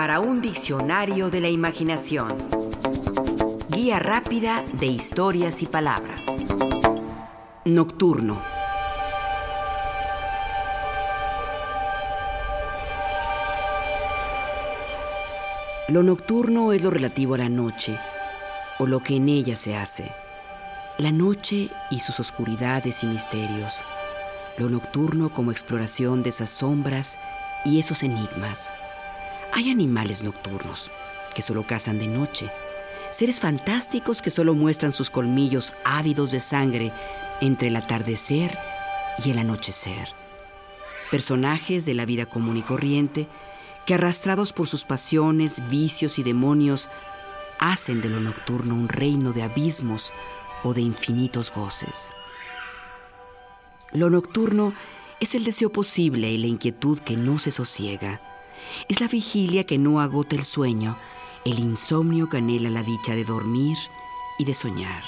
para un diccionario de la imaginación. Guía rápida de historias y palabras. Nocturno. Lo nocturno es lo relativo a la noche o lo que en ella se hace. La noche y sus oscuridades y misterios. Lo nocturno como exploración de esas sombras y esos enigmas. Hay animales nocturnos que solo cazan de noche, seres fantásticos que solo muestran sus colmillos ávidos de sangre entre el atardecer y el anochecer. Personajes de la vida común y corriente que arrastrados por sus pasiones, vicios y demonios, hacen de lo nocturno un reino de abismos o de infinitos goces. Lo nocturno es el deseo posible y la inquietud que no se sosiega. Es la vigilia que no agota el sueño, el insomnio que anhela la dicha de dormir y de soñar.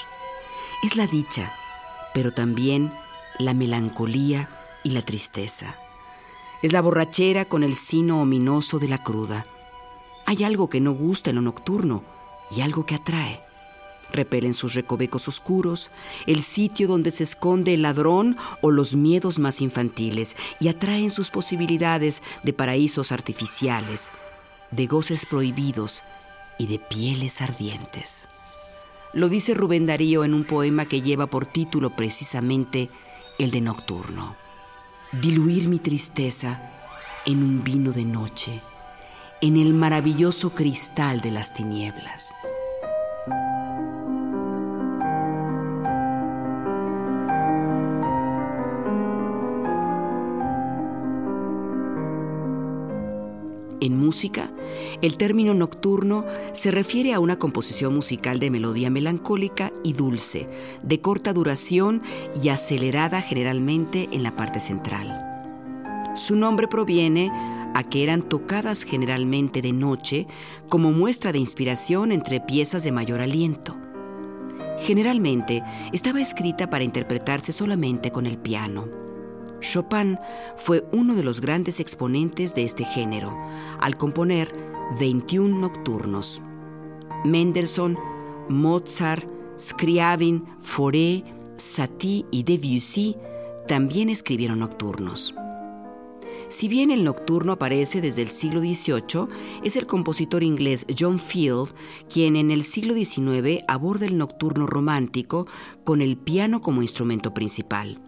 Es la dicha, pero también la melancolía y la tristeza. Es la borrachera con el sino ominoso de la cruda. Hay algo que no gusta en lo nocturno y algo que atrae. Repelen sus recovecos oscuros, el sitio donde se esconde el ladrón o los miedos más infantiles, y atraen sus posibilidades de paraísos artificiales, de goces prohibidos y de pieles ardientes. Lo dice Rubén Darío en un poema que lleva por título precisamente el de Nocturno diluir mi tristeza en un vino de noche, en el maravilloso cristal de las tinieblas. En música, el término nocturno se refiere a una composición musical de melodía melancólica y dulce, de corta duración y acelerada generalmente en la parte central. Su nombre proviene a que eran tocadas generalmente de noche como muestra de inspiración entre piezas de mayor aliento. Generalmente estaba escrita para interpretarse solamente con el piano. Chopin fue uno de los grandes exponentes de este género, al componer 21 nocturnos. Mendelssohn, Mozart, Scriabin, Fauré, Satie y Debussy también escribieron nocturnos. Si bien el nocturno aparece desde el siglo XVIII, es el compositor inglés John Field quien en el siglo XIX aborda el nocturno romántico con el piano como instrumento principal.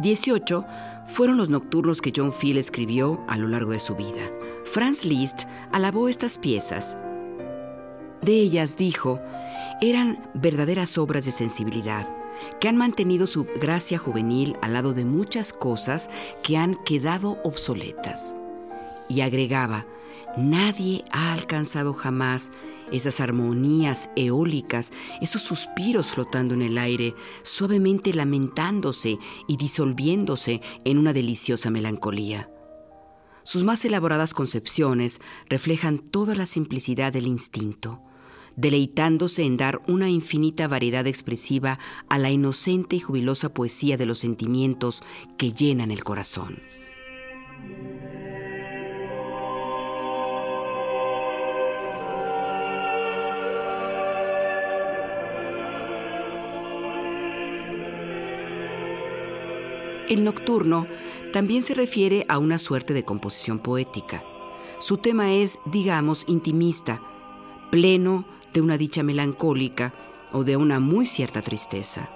18 fueron los nocturnos que John Field escribió a lo largo de su vida. Franz Liszt alabó estas piezas. De ellas dijo, eran verdaderas obras de sensibilidad, que han mantenido su gracia juvenil al lado de muchas cosas que han quedado obsoletas. Y agregaba, nadie ha alcanzado jamás esas armonías eólicas, esos suspiros flotando en el aire, suavemente lamentándose y disolviéndose en una deliciosa melancolía. Sus más elaboradas concepciones reflejan toda la simplicidad del instinto, deleitándose en dar una infinita variedad expresiva a la inocente y jubilosa poesía de los sentimientos que llenan el corazón. El nocturno también se refiere a una suerte de composición poética. Su tema es, digamos, intimista, pleno de una dicha melancólica o de una muy cierta tristeza.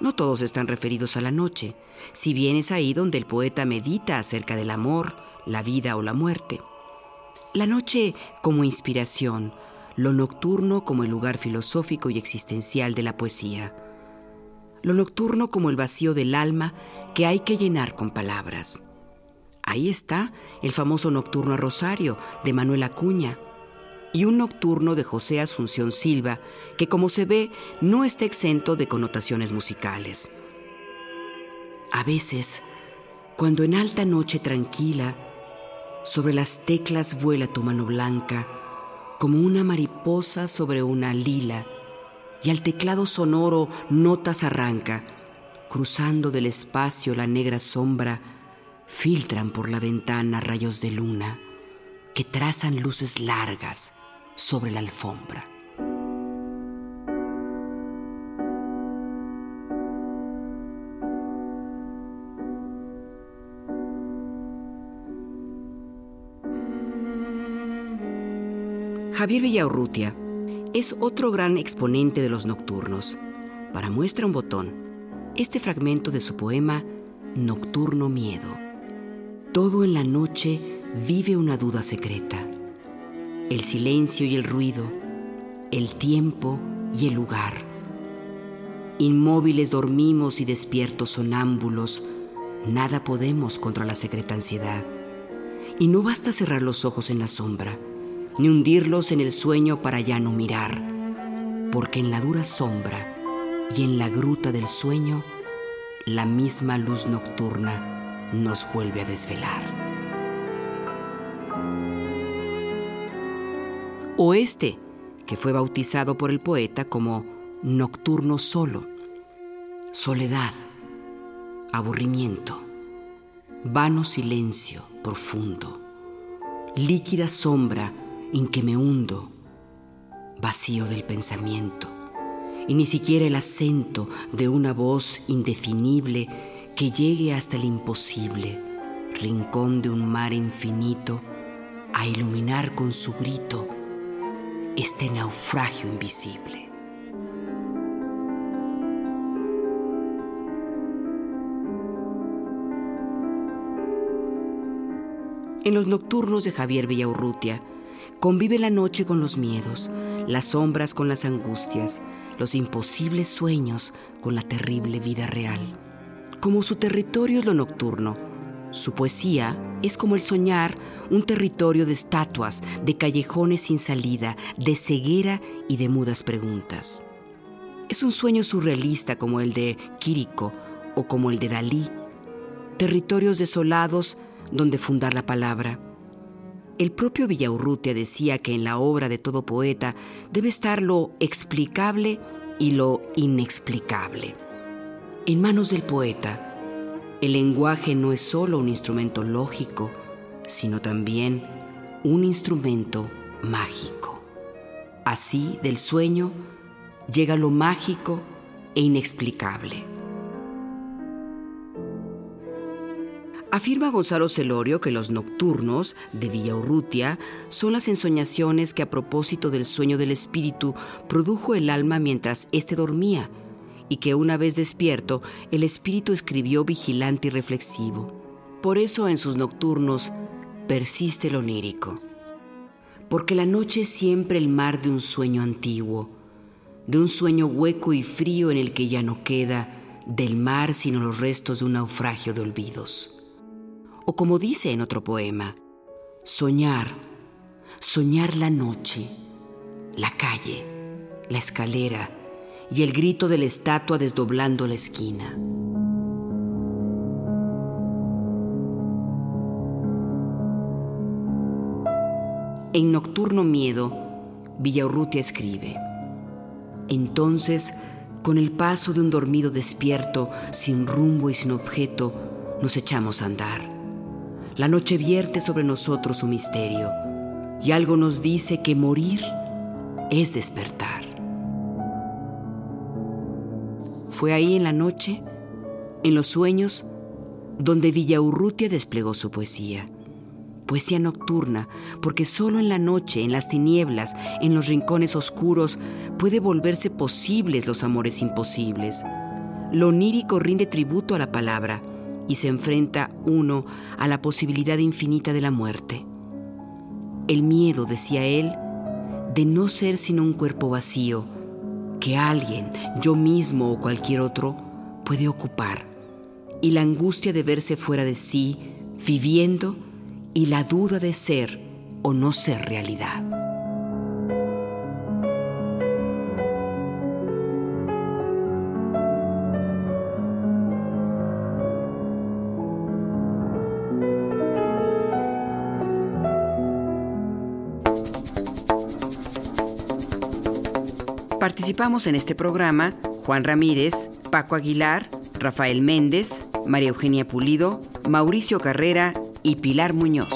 No todos están referidos a la noche, si bien es ahí donde el poeta medita acerca del amor, la vida o la muerte. La noche como inspiración, lo nocturno como el lugar filosófico y existencial de la poesía lo nocturno como el vacío del alma que hay que llenar con palabras. Ahí está el famoso Nocturno a Rosario de Manuel Acuña y un nocturno de José Asunción Silva que como se ve no está exento de connotaciones musicales. A veces, cuando en alta noche tranquila, sobre las teclas vuela tu mano blanca, como una mariposa sobre una lila, y al teclado sonoro notas arranca, cruzando del espacio la negra sombra, filtran por la ventana rayos de luna, que trazan luces largas sobre la alfombra. Javier Villaurrutia es otro gran exponente de los nocturnos. Para muestra un botón, este fragmento de su poema Nocturno Miedo. Todo en la noche vive una duda secreta. El silencio y el ruido, el tiempo y el lugar. Inmóviles dormimos y despiertos sonámbulos, nada podemos contra la secreta ansiedad. Y no basta cerrar los ojos en la sombra ni hundirlos en el sueño para ya no mirar, porque en la dura sombra y en la gruta del sueño, la misma luz nocturna nos vuelve a desvelar. O este, que fue bautizado por el poeta como nocturno solo, soledad, aburrimiento, vano silencio profundo, líquida sombra, en que me hundo, vacío del pensamiento, y ni siquiera el acento de una voz indefinible que llegue hasta el imposible, rincón de un mar infinito, a iluminar con su grito este naufragio invisible. En los nocturnos de Javier Villaurrutia, Convive la noche con los miedos, las sombras con las angustias, los imposibles sueños con la terrible vida real. Como su territorio es lo nocturno, su poesía es como el soñar un territorio de estatuas, de callejones sin salida, de ceguera y de mudas preguntas. Es un sueño surrealista como el de Quirico o como el de Dalí, territorios desolados donde fundar la palabra el propio Villaurrutia decía que en la obra de todo poeta debe estar lo explicable y lo inexplicable. En manos del poeta, el lenguaje no es solo un instrumento lógico, sino también un instrumento mágico. Así, del sueño, llega lo mágico e inexplicable. Afirma Gonzalo Celorio que los nocturnos de Villaurrutia son las ensoñaciones que a propósito del sueño del espíritu produjo el alma mientras éste dormía, y que una vez despierto el espíritu escribió vigilante y reflexivo. Por eso en sus nocturnos persiste lo onírico. Porque la noche es siempre el mar de un sueño antiguo, de un sueño hueco y frío en el que ya no queda del mar sino los restos de un naufragio de olvidos. O como dice en otro poema, soñar, soñar la noche, la calle, la escalera y el grito de la estatua desdoblando la esquina. En Nocturno Miedo, Villaurrutia escribe, entonces, con el paso de un dormido despierto, sin rumbo y sin objeto, nos echamos a andar la noche vierte sobre nosotros su misterio y algo nos dice que morir es despertar. Fue ahí en la noche, en los sueños, donde Villaurrutia desplegó su poesía. Poesía nocturna, porque solo en la noche, en las tinieblas, en los rincones oscuros, puede volverse posibles los amores imposibles. Lo onírico rinde tributo a la palabra, y se enfrenta uno a la posibilidad infinita de la muerte. El miedo, decía él, de no ser sino un cuerpo vacío, que alguien, yo mismo o cualquier otro, puede ocupar, y la angustia de verse fuera de sí, viviendo, y la duda de ser o no ser realidad. Participamos en este programa Juan Ramírez, Paco Aguilar, Rafael Méndez, María Eugenia Pulido, Mauricio Carrera y Pilar Muñoz.